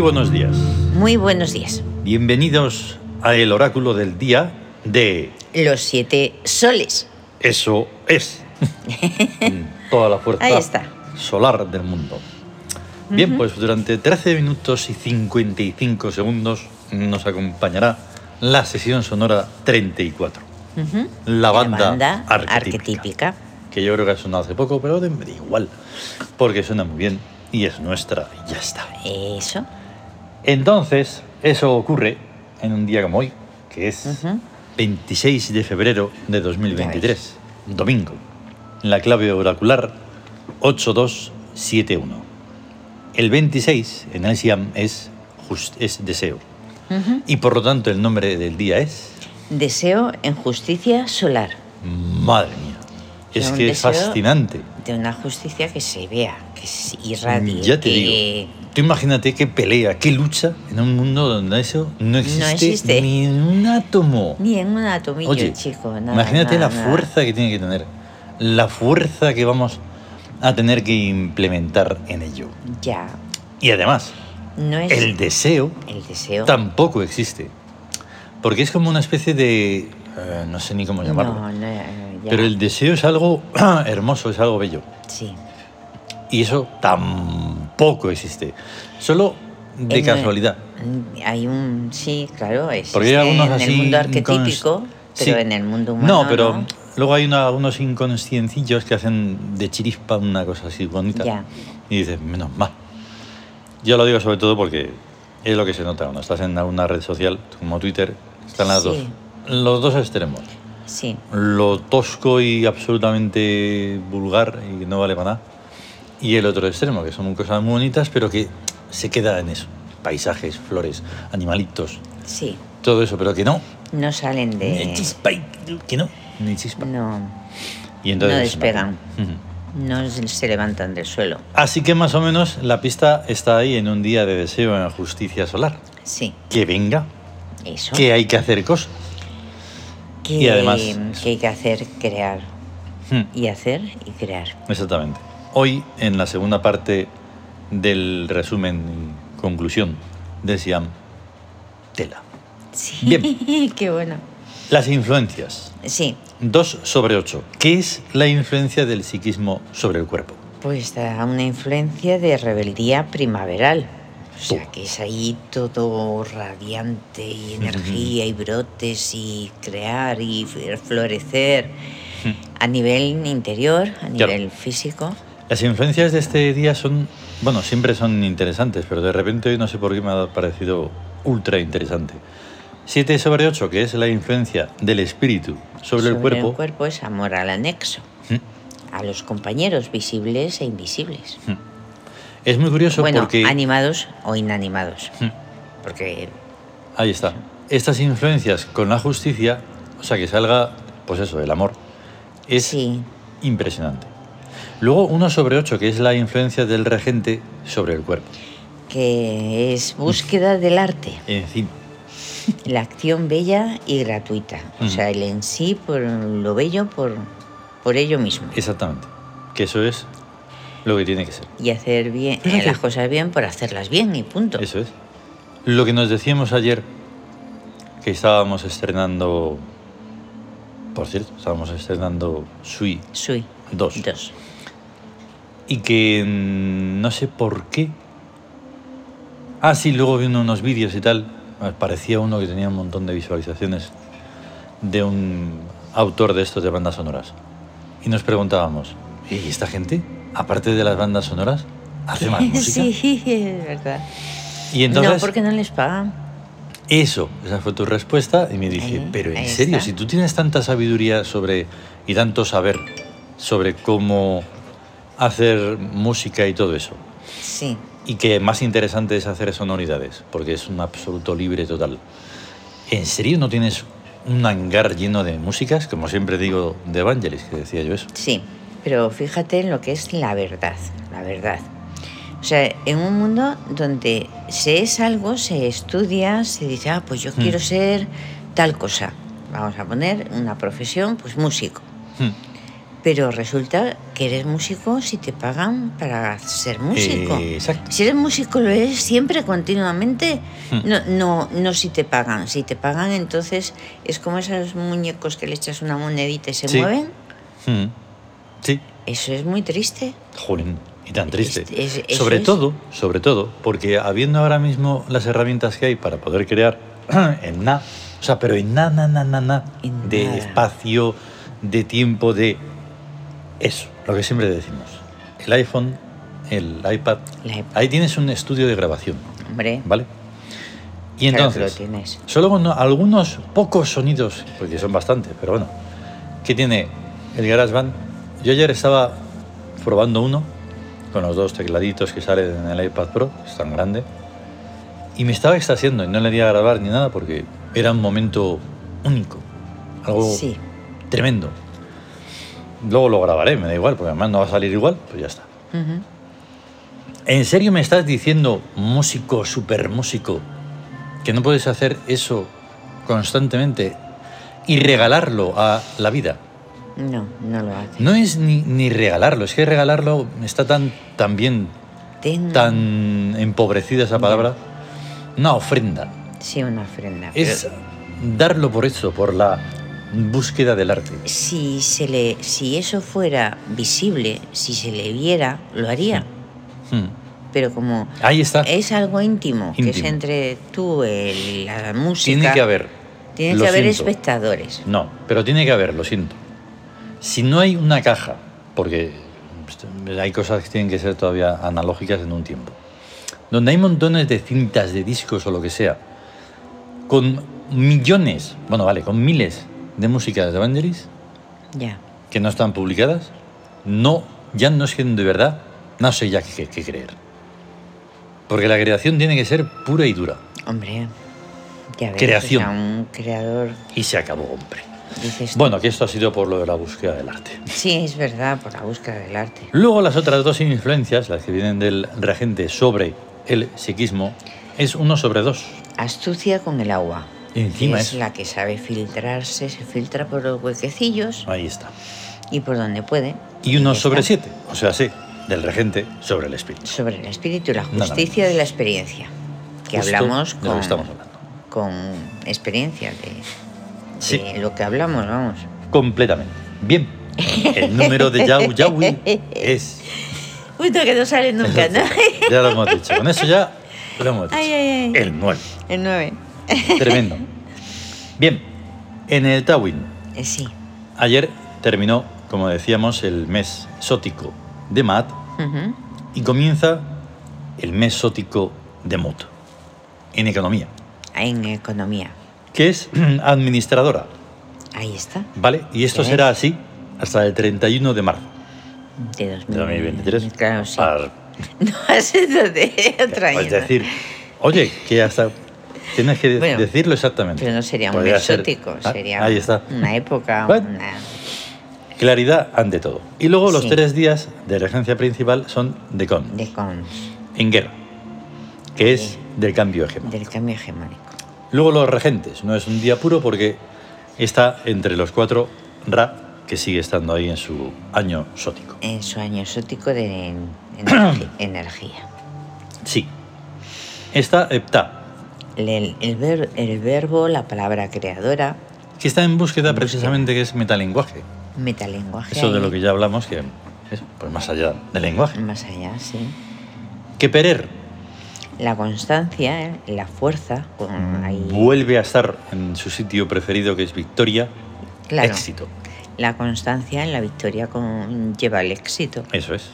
Muy buenos días. Muy buenos días. Bienvenidos a el oráculo del día de Los siete soles. Eso es. Toda la fuerza Ahí está. solar del mundo. Bien, pues durante 13 minutos y 55 segundos nos acompañará la sesión sonora 34. Ujú. La banda, banda arquetípica, arquetípica. Que yo creo que ha sonado hace poco, pero me da igual. Porque suena muy bien y es nuestra y ya está. Eso. Entonces, eso ocurre en un día como hoy, que es Ujú. 26 de febrero de 2023, domingo. La clave oracular 8271. El 26 en el Siam es, just- es deseo. Y por lo tanto el nombre del día es... Deseo en justicia solar. Madre mía. Es que es fascinante. De una justicia que se vea, que se irradie. Ya te que digo. Tú imagínate qué pelea, qué lucha en un mundo donde eso no existe, existe. ni en un átomo. Ni en un atomillo, Oye, chico. nada, imagínate nada, la nada. fuerza que tiene que tener, la fuerza que vamos a tener que implementar en ello. Ya. Y además, No es el deseo el deseo. tampoco existe, porque es como una especie de, eh, no sé ni cómo llamarlo, No, no, eh, pero el deseo es algo hermoso, es algo bello, Sí. y eso tampoco existe, solo de En- casualidad. Hay un. Sí, claro. Existe Porque hay algunos en así el mundo arquetípico, pero Sí. en el mundo humano. No, pero no. luego hay una- unos inconsciencillos que hacen de chirispa una cosa así bonita. Ya. Y dices, menos mal. Yo lo digo sobre todo porque es lo que se nota cuando estás en alguna red social como Twitter. Están las Sí. dos. Los dos extremos. Sí. Lo tosco y absolutamente vulgar y no vale para nada. Y el otro extremo, que son cosas muy bonitas, pero que se queda en eso. Paisajes, flores, animalitos, Sí. todo eso, pero que no. No salen Ni de. chispa, y- que no, ni chispa. No. Y entonces No despegan. No se se levantan del suelo. Así que más o menos la pista está ahí en un día de deseo en justicia solar. Sí. Que venga, Eso. que hay que hacer cosas. que, y además- que hay que hacer, crear. Hmm, Y hacer y crear. Exactamente. Hoy, en la segunda parte del resumen y conclusión del Siam, tela. Sí. Bien. Qué bueno. Las influencias. Sí. 2 sobre 8. ¿Qué es la influencia del psiquismo sobre el cuerpo? Pues da una influencia de rebeldía primaveral. O sea, que es ahí todo radiante y energía y brotes y crear y florecer a nivel interior, a nivel físico. Las influencias de este día son, bueno, siempre son interesantes, pero de repente hoy no sé por qué me ha parecido ultra interesante. 7 sobre 8, que es la influencia del espíritu sobre, el cuerpo. el cuerpo es amor al anexo, Mm, a los compañeros visibles e invisibles. Es muy curioso bueno, porque... animados o inanimados. Mm, Porque Ahí está. Estas influencias con la justicia, o sea, que salga, pues eso, el amor, es sí, impresionante. Luego 1 sobre 8, que es la influencia del regente sobre el cuerpo. que es búsqueda del arte. Encima. La acción bella y gratuita. O sea, el en sí por lo bello por, por ello mismo. Exactamente. Que eso es lo que tiene que ser. Y hacer bien, eh, las cosas bien por hacerlas bien y punto. Eso es. Lo que nos decíamos ayer, que estábamos estrenando, por cierto, estábamos estrenando Sui Sui. 2. Dos. Y que mm, no sé por qué. Ah, sí, luego viendo unos vídeos y tal, me parecía uno que tenía un montón de visualizaciones de un autor de estos de bandas sonoras. Y nos preguntábamos, ¿y esta gente, aparte de las bandas sonoras, hace más música? Sí, es verdad. Y entonces, no, porque no les pagan. eso, esa fue tu respuesta. Y me dije, Ahí, pero en serio, está. si tú tienes tanta sabiduría sobre y tanto saber sobre cómo hacer música y todo eso, Sí. y que más interesante es hacer sonoridades, porque es un absoluto libre total. ¿En serio no tienes un hangar lleno de músicas? Como siempre digo de Evangelis, que decía yo eso. Sí, pero fíjate en lo que es la verdad, la verdad. O sea, en un mundo donde se es algo, se estudia, se dice, ah, pues yo Hmm. quiero ser tal cosa. Vamos a poner una profesión, pues músico. Hmm. Pero resulta que eres músico si te pagan para ser músico. Eh, exacto. Si eres músico lo eres siempre, continuamente. Hmm. No, no, no si te pagan. Si te pagan, entonces es como esos muñecos que le echas una monedita y se Sí. mueven. Mm. Sí, Eso es muy triste. Jolín, y tan triste. Es- es- eso sobre es- todo, sobre todo, porque habiendo ahora mismo las herramientas que hay para poder crear en nada, o sea, pero en nada, nada, nada, En de nada. espacio, de tiempo, de eso, lo que siempre decimos. El iPhone, el iPad, ahí tienes un estudio de grabación, Hombre, ¿vale? Y claro lo entonces, tienes. Solo con algunos pocos sonidos, porque son bastantes, pero bueno, que tiene el GarageBand. Yo ayer estaba probando uno con los dos tecladitos que salen en el iPad Pro, que es tan grande, y me estaba extasiando y no le di a grabar ni nada porque era un momento único, algo Sí. tremendo. Luego lo grabaré, me da igual, porque además no va a salir igual, pues ya está. ¿En serio me estás diciendo, músico, super músico, que no puedes hacer eso constantemente y regalarlo a la vida? No, no lo hace. No es ni, ni regalarlo, es que regalarlo está tan, tan bien, Ten- tan empobrecida esa palabra. Una ofrenda. Sí, una ofrenda. Es darlo por eso, por la búsqueda del arte. si, se le, si eso fuera visible, si se le viera, lo haría. Hmm. Pero como Ahí está. es algo íntimo, que es entre tú, el- la música. Tiene que haber. Tiene lo que haber siento. espectadores. No, pero tiene que haber, lo siento. Si no hay una caja, porque hay cosas que tienen que ser todavía analógicas en un tiempo, donde hay montones de cintas, de discos o lo que sea, con millones, bueno, vale, con miles de músicas de Vangelis Ya. que no están publicadas, no, ya no es que de verdad, no sé ya qué, qué creer. Porque la creación tiene que ser pura y dura. Hombre. Ya ves, Creación. o sea, un creador, Y se acabó, hombre. dices. Bueno, que esto ha sido por lo de la búsqueda del arte. Sí, es verdad, por la búsqueda del arte. Luego las otras dos influencias, las que vienen del regente sobre el psiquismo, es uno sobre dos. Astucia con el agua. Y encima que es eso. la que sabe filtrarse, se filtra por los huequecillos Ahí está. y por donde puede. Y uno ya sobre siete, o sea, sí, del regente sobre el espíritu. Sobre el espíritu y la justicia de la experiencia. Que Justo hablamos de con, lo que estamos hablando. con experiencia de, Sí. de lo que hablamos, vamos. Completamente. Bien. El número de Yau Yaui es. Justo que no sale nunca, ¿no? Ya lo hemos dicho. Con eso ya lo hemos dicho. Ay, ay, ay. El 9. El 9. Tremendo. Bien. En el Tawin, Eh, sí. ayer terminó, como decíamos, el mes sótico de Maat Ujú. y comienza el mes sótico de Mut en economía, En economía. que es administradora, Ahí está. ¿vale? Y esto será así hasta el 31 de marzo De de 2023. 2023. Claro, sí. Para- No sido de otro año. Es decir, oye, que hasta tienes que Bueno, decirlo exactamente. Pero no sería un Podría ser- exótico, Ah, sería Ahí está. una época, Bueno. una... Claridad ante todo. Y luego los tres días de regencia principal son de con, de cons, en guerra, que es del cambio hegemónico. del cambio hegemónico. Luego los regentes, no es un día puro porque está entre los cuatro Ra, que sigue estando ahí en su año sótico. En su año exótico de energía. Sí. Está Heptá, El, el ver- el verbo, la palabra creadora, que está en búsqueda precisamente que es metalenguaje. metalenguaje. Eso de lo que ya hablamos, que es pues más allá del lenguaje. Más allá, sí. Que Perer La constancia, ¿eh? la fuerza, con ahí... vuelve a estar en su sitio preferido, que es Victoria, Claro. éxito. La constancia en la victoria con, lleva el éxito. Eso es.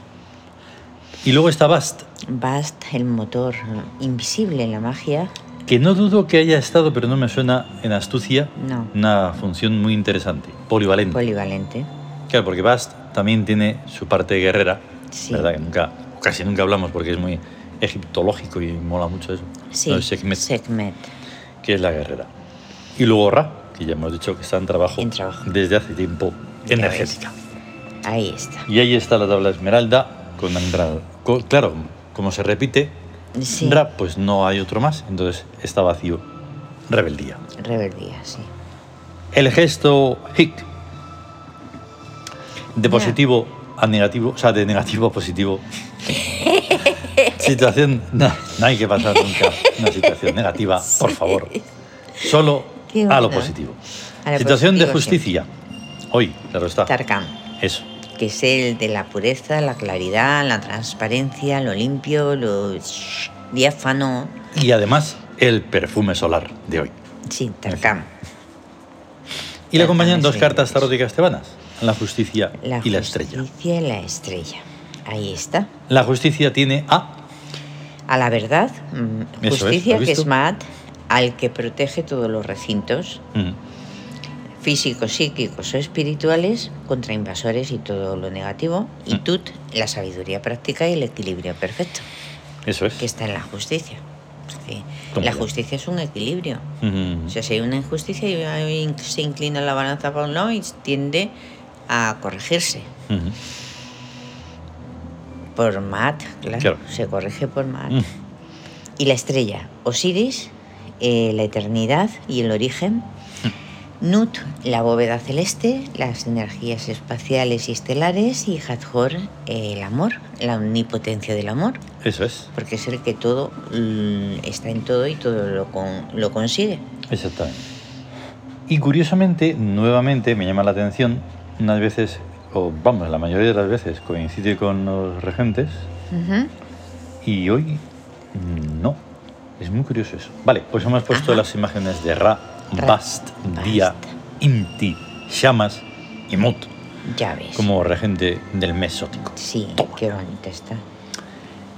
Y luego está Bast, Bast, el motor invisible en la magia. Que no dudo que haya estado, pero no me suena en astucia, No. una función muy interesante, polivalente. Polivalente. Claro, porque Bast también tiene su parte guerrera, Sí. ¿verdad? Que nunca, casi nunca hablamos porque es muy egiptológico y mola mucho eso. Sí. No, Sekhmet, Sekhmet. que es la guerrera. Y luego Ra, que ya hemos dicho que está en trabajo, En trabajo. desde hace tiempo, energética. Ahí está. Y ahí está la tabla esmeralda con Andra. co- Claro, como se repite, Sí. Pues no hay otro más, entonces está vacío. Rebeldía. Rebeldía, sí. El gesto hic. de positivo a negativo, o sea, de negativo a positivo. situación, no, no hay que pasar nunca una situación negativa, por favor. Solo a lo bueno. positivo. A lo situación de justicia. Hoy, claro está. Tarkan, Eso. Que es el de la pureza, la claridad, la transparencia, lo limpio, lo diáfano. Y además, el perfume solar de hoy. Sí, Tarkan. Y le acompañan dos cartas taróticas tebanas, la justicia La y la estrella. justicia y la estrella. Ahí está. La justicia tiene a A la verdad, mm, es, justicia ¿lo has que es? Maat, al que protege todos los recintos mm, físicos, psíquicos o espirituales contra invasores y todo lo negativo. Y Mm. Tut, la sabiduría práctica y el equilibrio perfecto, eso es. que está en la justicia. Sí. ¿Cómo La justicia es un equilibrio. Mm, O sea, si hay una injusticia se inclina la balanza para un lado y tiende a corregirse. mm, Por Maat, claro, Claro. Se corrige por Maat. mm. Y la estrella, Osiris, eh, la eternidad y el origen. Nut, la bóveda celeste, las energías espaciales y estelares. Y Hathor, el amor, la omnipotencia del amor. Eso es. Porque es el que todo mm, está en todo y todo lo, con- lo consigue. Exactamente. Y curiosamente, nuevamente me llama la atención, unas veces, o vamos, la mayoría de las veces coincide con los regentes y hoy mm, no. Es muy curioso eso. Vale, pues hemos puesto Ajá. las imágenes de Ra, Bast, Dia. Inti, Shamas y Mut Ya ves. como regente del mes sótico. Sí, Toma. qué bonita está.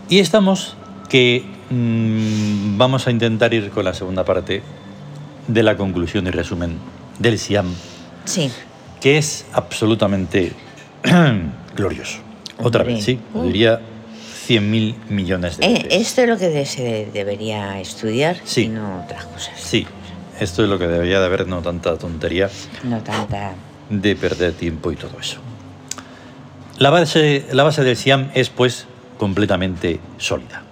Y estamos que mm, vamos a intentar ir con la segunda parte de la conclusión y resumen del Siam, Sí. que es absolutamente glorioso. Otra Hombre. vez, sí, lo Uh. diría 100.000 millones de Eh, veces. esto es lo que se debería estudiar Sí. y no otras cosas. Sí, esto es lo que debería de haber, no tanta tontería No tanta. de perder tiempo y todo eso. La base, la base del Siam es pues completamente sólida.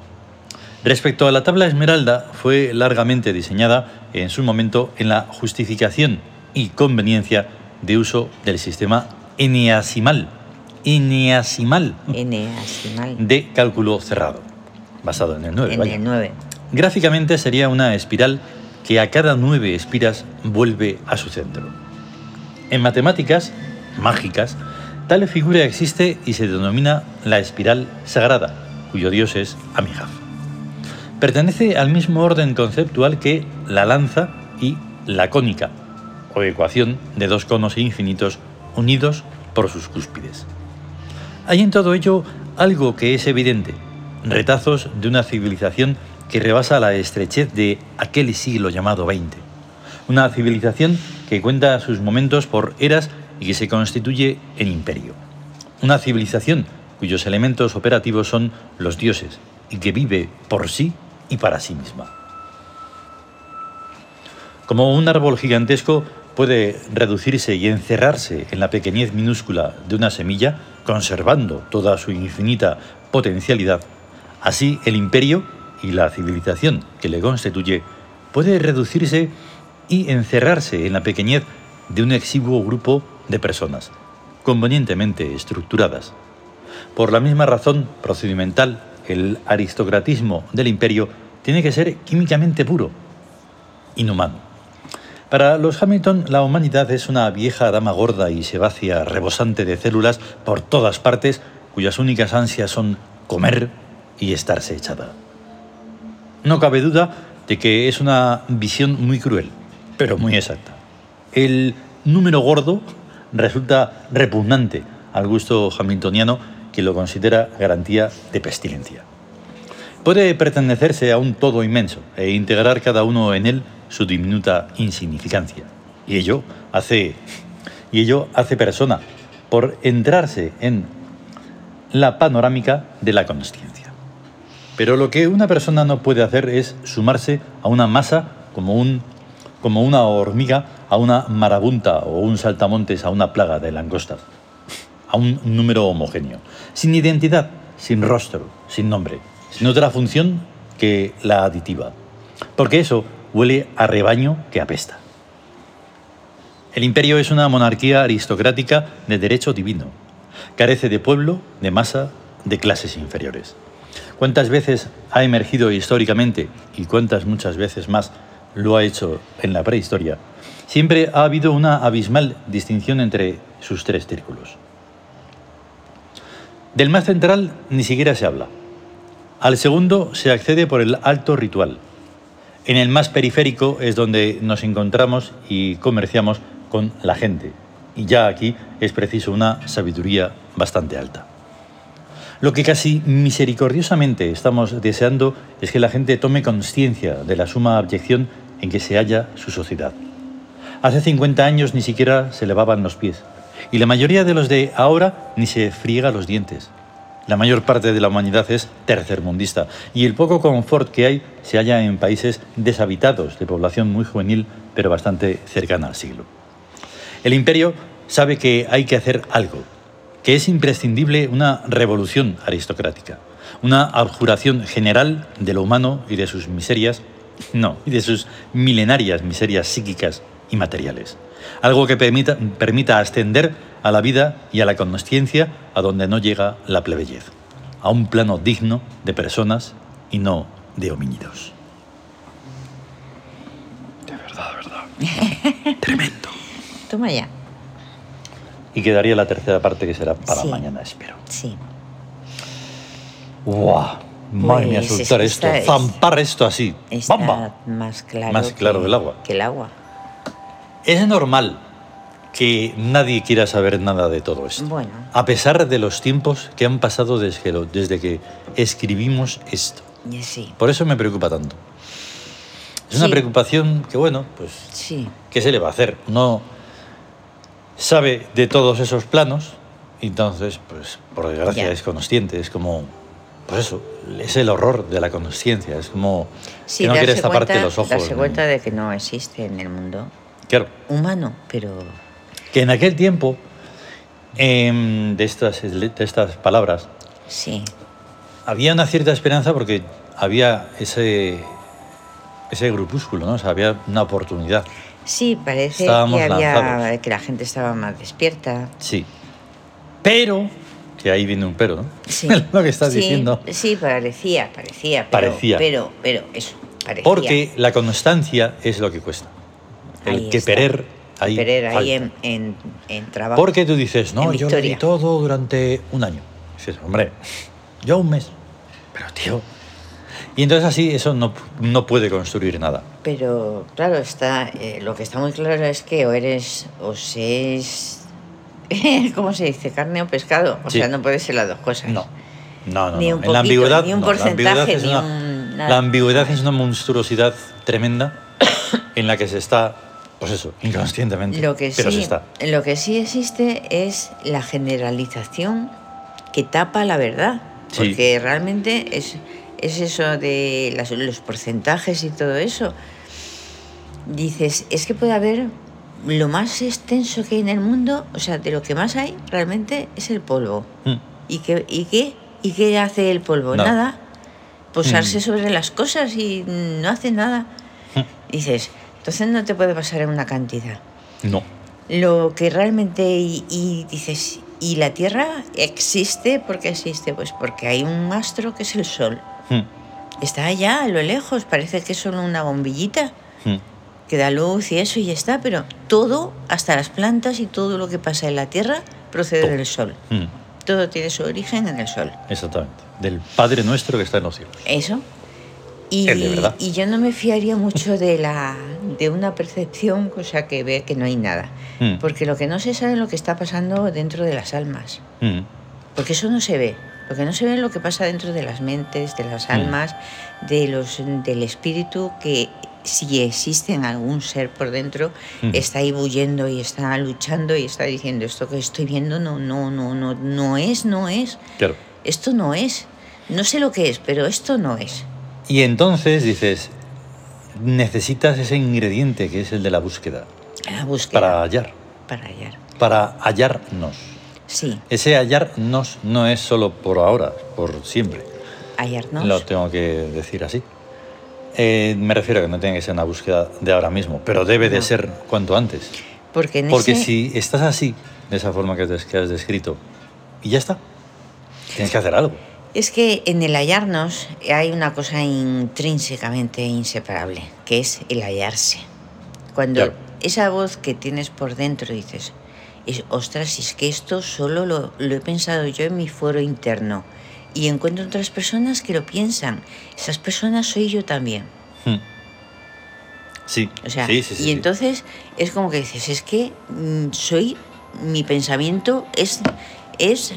Respecto a la tabla esmeralda, fue largamente diseñada en su momento en la justificación y conveniencia de uso del sistema eneasimal, eneasimal N así mal. de cálculo cerrado, basado en el 9. En el 9. Gráficamente sería una espiral que a cada nueve espiras vuelve a su centro. En matemáticas mágicas, tal figura existe y se denomina la espiral sagrada, cuyo dios es Amijaf. Pertenece al mismo orden conceptual que la lanza y la cónica, o ecuación de dos conos infinitos unidos por sus cúspides. Hay en todo ello algo que es evidente, retazos de una civilización que rebasa la estrechez de aquel siglo llamado XX. Una civilización que cuenta sus momentos por eras y que se constituye en imperio. Una civilización cuyos elementos operativos son los dioses y que vive por sí y para sí misma. Como un árbol gigantesco puede reducirse y encerrarse en la pequeñez minúscula de una semilla, conservando toda su infinita potencialidad, así el imperio y la civilización que le constituye puede reducirse y encerrarse en la pequeñez de un exiguo grupo de personas, convenientemente estructuradas. Por la misma razón procedimental, el aristocratismo del imperio tiene que ser químicamente puro, inhumano. Para los Hamilton, la humanidad es una vieja dama gorda y sebácea, rebosante de células por todas partes, cuyas únicas ansias son comer y estarse echada. No cabe duda de que es una visión muy cruel, pero muy exacta. El número gordo resulta repugnante al gusto hamiltoniano que lo considera garantía de pestilencia. Puede pertenecerse a un todo inmenso e integrar cada uno en él su diminuta insignificancia. Y ello hace, y ello hace persona por entrarse en la panorámica de la consciencia. Pero lo que una persona no puede hacer es sumarse a una masa como, un, como una hormiga a una marabunta o un saltamontes a una plaga de langostas, a un número homogéneo, sin identidad, sin rostro, sin nombre, sin otra función que la aditiva, porque eso huele a rebaño que apesta. El imperio es una monarquía aristocrática de derecho divino, Carece de pueblo, de masa, de clases inferiores. ¿Cuántas veces ha emergido históricamente y cuántas muchas veces más lo ha hecho en la prehistoria? Siempre ha habido una abismal distinción entre sus tres círculos. Del más central ni siquiera se habla. Al segundo se accede por el alto ritual. En el más periférico es donde nos encontramos y comerciamos con la gente. Y ya aquí es preciso una sabiduría bastante alta. Lo que casi misericordiosamente estamos deseando es que la gente tome conciencia de la suma abyección en que se halla su sociedad. Hace 50 años ni siquiera se lavaban los pies, y la mayoría de los de ahora ni se friega los dientes. La mayor parte de la humanidad es tercermundista y el poco confort que hay se halla en países deshabitados de población muy juvenil pero bastante cercana al siglo. El imperio sabe que hay que hacer algo, que es imprescindible una revolución aristocrática, una abjuración general de lo humano y de sus miserias, no, y de sus milenarias miserias psíquicas y materiales. Algo que permita, permita ascender a la vida y a la conciencia a donde no llega la plebeyez, a un plano digno de personas y no de homínidos. De verdad, de verdad. Tremendo. Toma ya. Y quedaría la tercera parte que será para Sí. mañana, espero. Sí. ¡Guau! Madre mía, Pues es soltar que esto, es- zampar esto así. Está ¡Bamba! más claro. Más claro que el agua. Que el agua. Es normal que nadie quiera saber nada de todo esto. Bueno. A pesar de los tiempos que han pasado desde que, lo- desde que escribimos esto. Sí. Por eso me preocupa tanto. Es una Sí. preocupación que, bueno, pues, Sí. ¿qué se le va a hacer? No sabe de todos esos planos, entonces, pues, por desgracia, es consciente. Es como, pues eso, es el horror de la consciencia. Es como Sí, que no darse quieres taparte cuenta- los ojos. Darse ¿no? cuenta de que no existe en el mundo Claro. humano, pero que en aquel tiempo em, de, estas, de estas palabras sí. había una cierta esperanza porque había ese, ese grupúsculo, ¿no? O sea, había una oportunidad. Sí, parece Estábamos que había lanzados. que la gente estaba más despierta. Sí. Pero, que ahí viene un pero, ¿no? Sí. Lo que estás Sí, diciendo. Sí, parecía, parecía. Pero, Parecía. Pero, pero, eso, parecía. Porque la constancia es lo que cuesta. El Ahí que está. perer ahí. Perer ahí en, en, en trabajo. Porque tú dices, no, yo lo di todo durante un año. Dices, hombre, yo un mes. Pero, tío. Y entonces así eso no, no puede construir nada. Pero claro, está, eh, lo que está muy claro es que o eres, o se es, ¿cómo se dice? Carne o pescado. O Sí. sea, no puede ser las dos cosas. No. No, no, Ni no. un la poquito, ambigüedad, ni un no, la ambigüedad porcentaje, ni una- un nada. La ambigüedad es una monstruosidad tremenda en la que se está, pues eso, inconscientemente. Lo que, pero se sí, está. lo que sí existe es la generalización que tapa la verdad. Sí. Porque realmente es, es eso de las- los porcentajes y todo eso. Dices, es que puede haber lo más extenso que hay en el mundo, o sea, de lo que más hay realmente es el polvo. Mm. ¿Y qué, y qué, y qué hace el polvo? Nada. Nada. Posarse Mm. sobre las cosas y no hace nada. Mm. Dices, entonces no te puede pasar en una cantidad. No. Lo que realmente, y, y dices, ¿y la Tierra existe? ¿Por qué existe? Pues porque hay un astro que es el Sol. Mm. Está allá, a lo lejos, parece que es solo una bombillita Mm. que da luz y eso y ya está, pero todo, hasta las plantas y todo lo que pasa en la Tierra, procede Todo. del Sol. Mm. Todo tiene su origen en el Sol. Exactamente. Del Padre nuestro que está en los cielos. Eso. Y, de y yo no me fiaría mucho de la de una percepción, cosa que ve que no hay nada. Porque lo que no se sabe es lo que está pasando dentro de las almas. Porque eso no se ve. Lo que no se ve es lo que pasa dentro de las mentes, de las Mm. almas, de los, del espíritu, que si existe en algún ser por dentro, Mm. está ahí huyendo y está luchando y está diciendo esto que estoy viendo no, no, no, no, no es, no es. Claro. Esto no es. No sé lo que es, pero esto no es. Y entonces dices, necesitas ese ingrediente que es el de la búsqueda. La búsqueda. Para hallar. Para hallar. Para hallarnos. Sí, Ese hallarnos no es solo por ahora, por siempre. hallarnos. Lo tengo que decir así. Eh, me refiero a que no tiene que ser una búsqueda de ahora mismo, pero debe de No. ser cuanto antes. Porque en Porque ese- si estás así, de esa forma que, que has descrito, y ya está. Tienes que hacer algo. Es que en el hallarnos hay una cosa intrínsecamente inseparable, que es el hallarse. Cuando Claro. esa voz que tienes por dentro dices, es, ostras, es que esto solo lo, lo he pensado yo en mi foro interno y encuentro otras personas que lo piensan. Esas personas soy yo también. Hmm. Sí, O sea, sí, sí, sí, y entonces es como que dices, es que mm, soy, mi pensamiento es, es,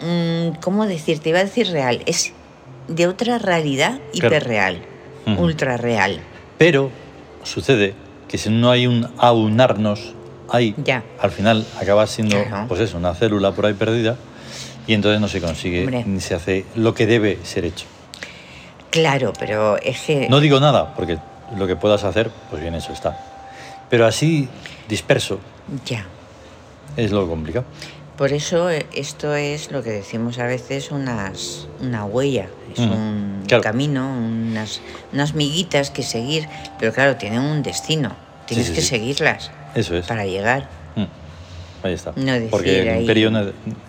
mm, ¿cómo decirte? Iba a decir real, es de otra realidad Claro. hiperreal, ultra real. Pero sucede que si no hay un aunarnos Ya. al final acaba siendo, pues eso, una célula por ahí perdida y entonces no se consigue Hombre. ni se hace lo que debe ser hecho. Claro, pero es que... No digo nada, porque lo que puedas hacer, pues bien, eso está. Pero así, disperso, Ya. es lo complicado. Por eso eh, esto es lo que decimos a veces unas, una huella, es Ujú, un claro. camino, unas, unas miguitas que seguir, pero claro, tienen un destino, tienes sí, que sí. seguirlas Eso es. para llegar. Mm, Ahí está. No decir porque el ahí- imperio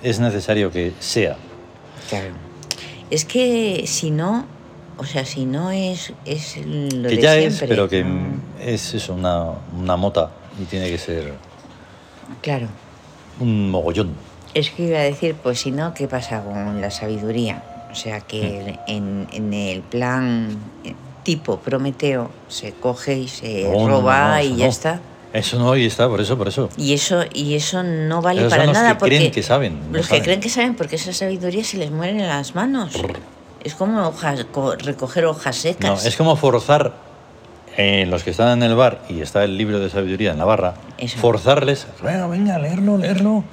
es necesario que sea. Claro. Es que si no, o sea, si no es, es lo que de ya siempre. es, pero que es eso, una, una mota y tiene que ser Claro. un mogollón. Es que iba a decir, pues si no, ¿qué pasa con la sabiduría? O sea, Mm. que en, en el plan tipo Prometeo se coge y se roba no, y ya está. Eso no, y está, por eso, por eso. Y eso, y eso no vale Esos son para los nada que porque creen que saben, no los saben. que creen que saben porque esa sabiduría se les muere en las manos. Es como hojas, co- recoger hojas No, secas. es como forzar eh, los que están en el bar y está el libro de sabiduría en la barra, Eso. forzarles, venga, venga, leerlo, leerlo.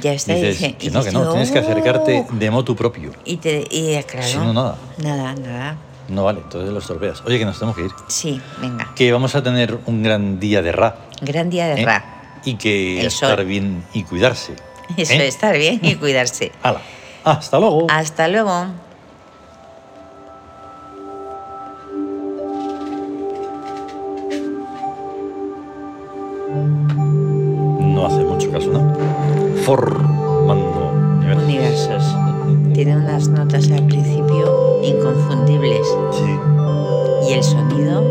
Ya está. y Dices dice- que no, que no, tienes que acercarte de motu propio. Y te y eh, claro. Si no, nada. Nada, nada. No vale, entonces los torpeas. Oye, que nos tenemos que ir. Sí, venga. Que vamos a tener un gran día de ra. Gran día de ¿eh? Ra. Y que El estar sol. bien y cuidarse. Eso, ¿eh? estar bien y cuidarse. Hala. Hasta luego. Hasta luego. No hace mucho caso, ¿no? Formando universos. Universos. Tiene unas notas al principio inconfundibles. Sí. Y el sonido.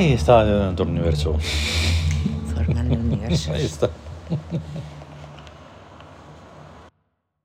Ay, está otro universo. Formando universos. Ahí está.